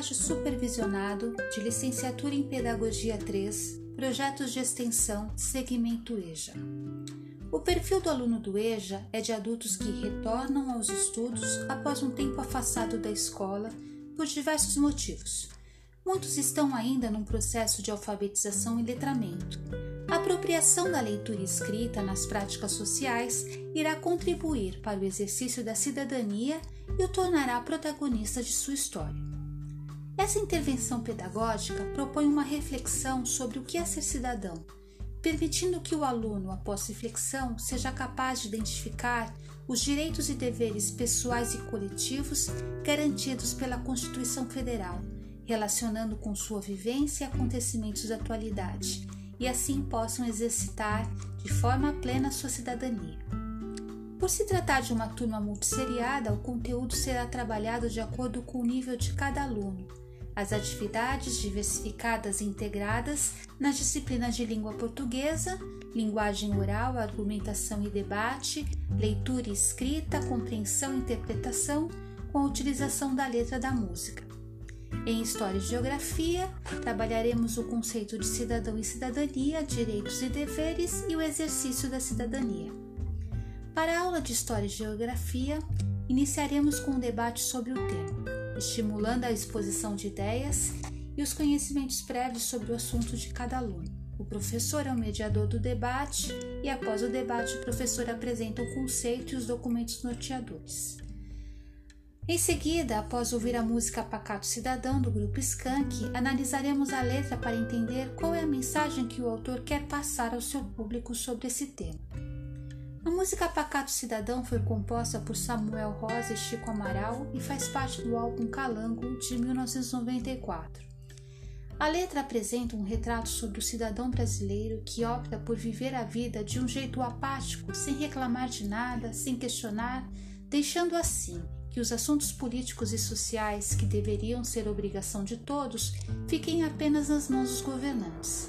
estágio supervisionado de licenciatura em Pedagogia 3, projetos de extensão, segmento EJA. O perfil do aluno do EJA é de adultos que retornam aos estudos após um tempo afastado da escola por diversos motivos. Muitos estão ainda num processo de alfabetização e letramento. A apropriação da leitura escrita nas práticas sociais irá contribuir para o exercício da cidadania e o tornará protagonista de sua história. Essa intervenção pedagógica propõe uma reflexão sobre o que é ser cidadão permitindo que o aluno, após reflexão, seja capaz de identificar os direitos e deveres pessoais e coletivos garantidos pela Constituição Federal, relacionando com sua vivência e acontecimentos da atualidade, e assim possam exercitar de forma plena sua cidadania. Por se tratar de uma turma multisseriada, o conteúdo será trabalhado de acordo com o nível de cada aluno as atividades diversificadas e integradas nas disciplinas de língua portuguesa, linguagem oral, argumentação e debate, leitura e escrita, compreensão e interpretação, com a utilização da letra da música. Em História e Geografia, trabalharemos o conceito de cidadão e cidadania, direitos e deveres e o exercício da cidadania. Para a aula de História e Geografia, iniciaremos com um debate sobre o tema estimulando a exposição de ideias e os conhecimentos prévios sobre o assunto de cada aluno. O professor é o mediador do debate e, após o debate, o professor apresenta o conceito e os documentos norteadores. Em seguida, após ouvir a música Pacato Cidadão do grupo Skank, analisaremos a letra para entender qual é a mensagem que o autor quer passar ao seu público sobre esse tema. A música Pacato Cidadão foi composta por Samuel Rosa e Chico Amaral e faz parte do álbum Calango de 1994. A letra apresenta um retrato sobre o cidadão brasileiro que opta por viver a vida de um jeito apático, sem reclamar de nada, sem questionar, deixando assim que os assuntos políticos e sociais, que deveriam ser obrigação de todos, fiquem apenas nas mãos dos governantes.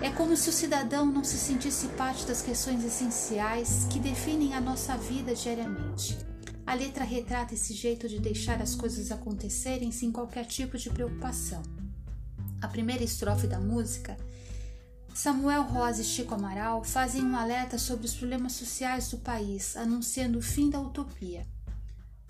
É como se o cidadão não se sentisse parte das questões essenciais que definem a nossa vida diariamente. A letra retrata esse jeito de deixar as coisas acontecerem sem qualquer tipo de preocupação. A primeira estrofe da música, Samuel Rosa e Chico Amaral fazem um alerta sobre os problemas sociais do país, anunciando o fim da utopia.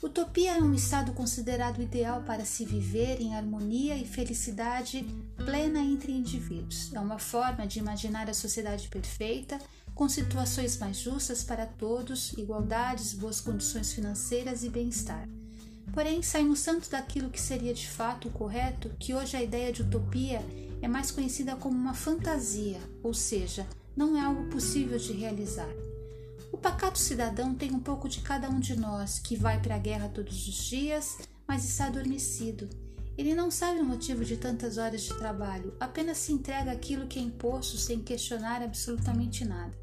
Utopia é um estado considerado ideal para se viver em harmonia e felicidade plena entre indivíduos. É uma forma de imaginar a sociedade perfeita, com situações mais justas para todos, igualdades, boas condições financeiras e bem-estar. Porém, saímos tanto daquilo que seria de fato o correto que hoje a ideia de utopia é mais conhecida como uma fantasia, ou seja, não é algo possível de realizar. O pacato cidadão tem um pouco de cada um de nós, que vai para a guerra todos os dias, mas está adormecido. Ele não sabe o motivo de tantas horas de trabalho, apenas se entrega aquilo que é imposto sem questionar absolutamente nada.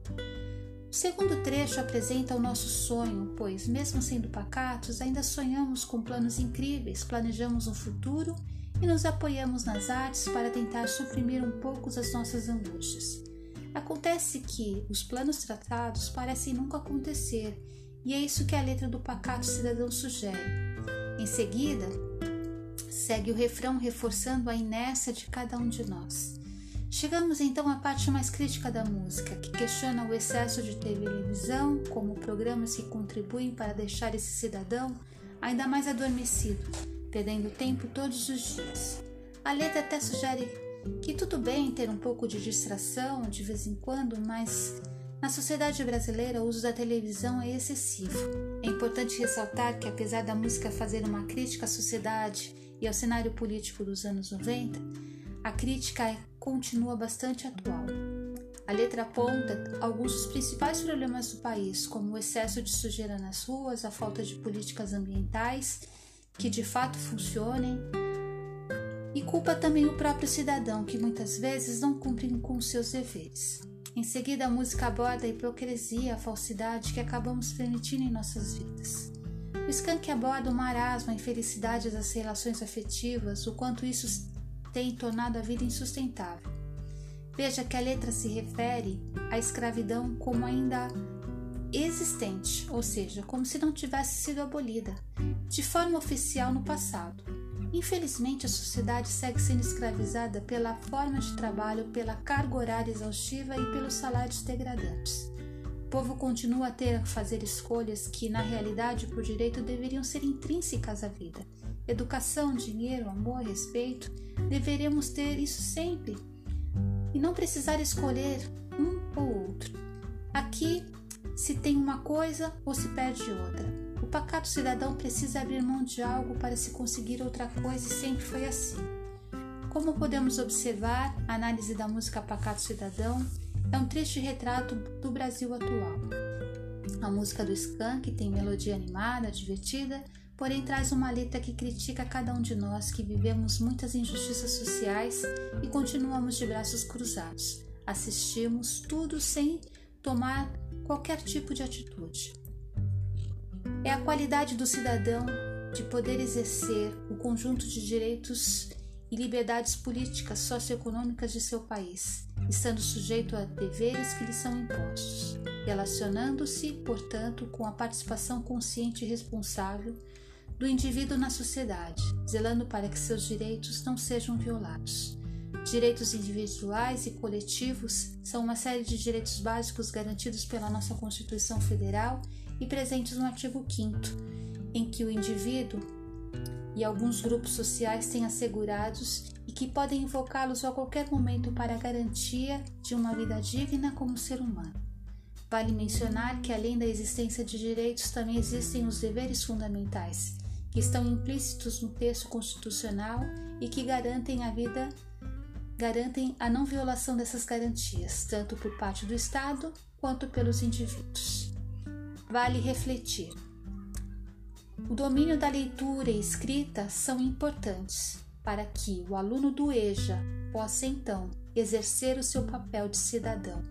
O segundo trecho apresenta o nosso sonho, pois, mesmo sendo pacatos, ainda sonhamos com planos incríveis, planejamos um futuro e nos apoiamos nas artes para tentar suprimir um pouco as nossas angústias. Acontece que os planos tratados parecem nunca acontecer, e é isso que a letra do Pacato Cidadão sugere. Em seguida, segue o refrão reforçando a inércia de cada um de nós. Chegamos então à parte mais crítica da música, que questiona o excesso de televisão como programas que contribuem para deixar esse cidadão ainda mais adormecido, perdendo tempo todos os dias. A letra até sugere que tudo bem ter um pouco de distração de vez em quando, mas na sociedade brasileira o uso da televisão é excessivo. É importante ressaltar que, apesar da música fazer uma crítica à sociedade e ao cenário político dos anos 90, a crítica continua bastante atual. A letra aponta alguns dos principais problemas do país, como o excesso de sujeira nas ruas, a falta de políticas ambientais que de fato funcionem, e culpa também o próprio cidadão, que muitas vezes não cumpre com seus deveres. Em seguida, a música aborda a hipocrisia, a falsidade que acabamos permitindo em nossas vidas. O Skank aborda o marasmo, a infelicidade das relações afetivas, o quanto isso tem tornado a vida insustentável. Veja que a letra se refere à escravidão como ainda existente, ou seja, como se não tivesse sido abolida, de forma oficial no passado Infelizmente, a sociedade segue sendo escravizada pela forma de trabalho, pela carga horária exaustiva e pelos salários degradantes. O povo continua a ter a fazer escolhas que, na realidade, por direito, deveriam ser intrínsecas à vida. Educação, dinheiro, amor, respeito, deveremos ter isso sempre e não precisar escolher um ou outro. Aqui se tem uma coisa ou se perde outra. Pacato cidadão precisa abrir mão de algo para se conseguir outra coisa e sempre foi assim. Como podemos observar, a análise da música Pacato Cidadão é um triste retrato do Brasil atual. A música do Skank tem melodia animada, divertida, porém traz uma letra que critica cada um de nós que vivemos muitas injustiças sociais e continuamos de braços cruzados. Assistimos tudo sem tomar qualquer tipo de atitude. É a qualidade do cidadão de poder exercer o conjunto de direitos e liberdades políticas socioeconômicas de seu país, estando sujeito a deveres que lhe são impostos, relacionando-se, portanto, com a participação consciente e responsável do indivíduo na sociedade, zelando para que seus direitos não sejam violados. Direitos individuais e coletivos são uma série de direitos básicos garantidos pela nossa Constituição Federal e presentes no artigo 5, em que o indivíduo e alguns grupos sociais têm assegurados e que podem invocá-los a qualquer momento para a garantia de uma vida digna como ser humano. Vale mencionar que, além da existência de direitos, também existem os deveres fundamentais, que estão implícitos no texto constitucional e que garantem a vida garantem a não violação dessas garantias, tanto por parte do Estado quanto pelos indivíduos. Vale refletir. O domínio da leitura e escrita são importantes para que o aluno do EJA possa então exercer o seu papel de cidadão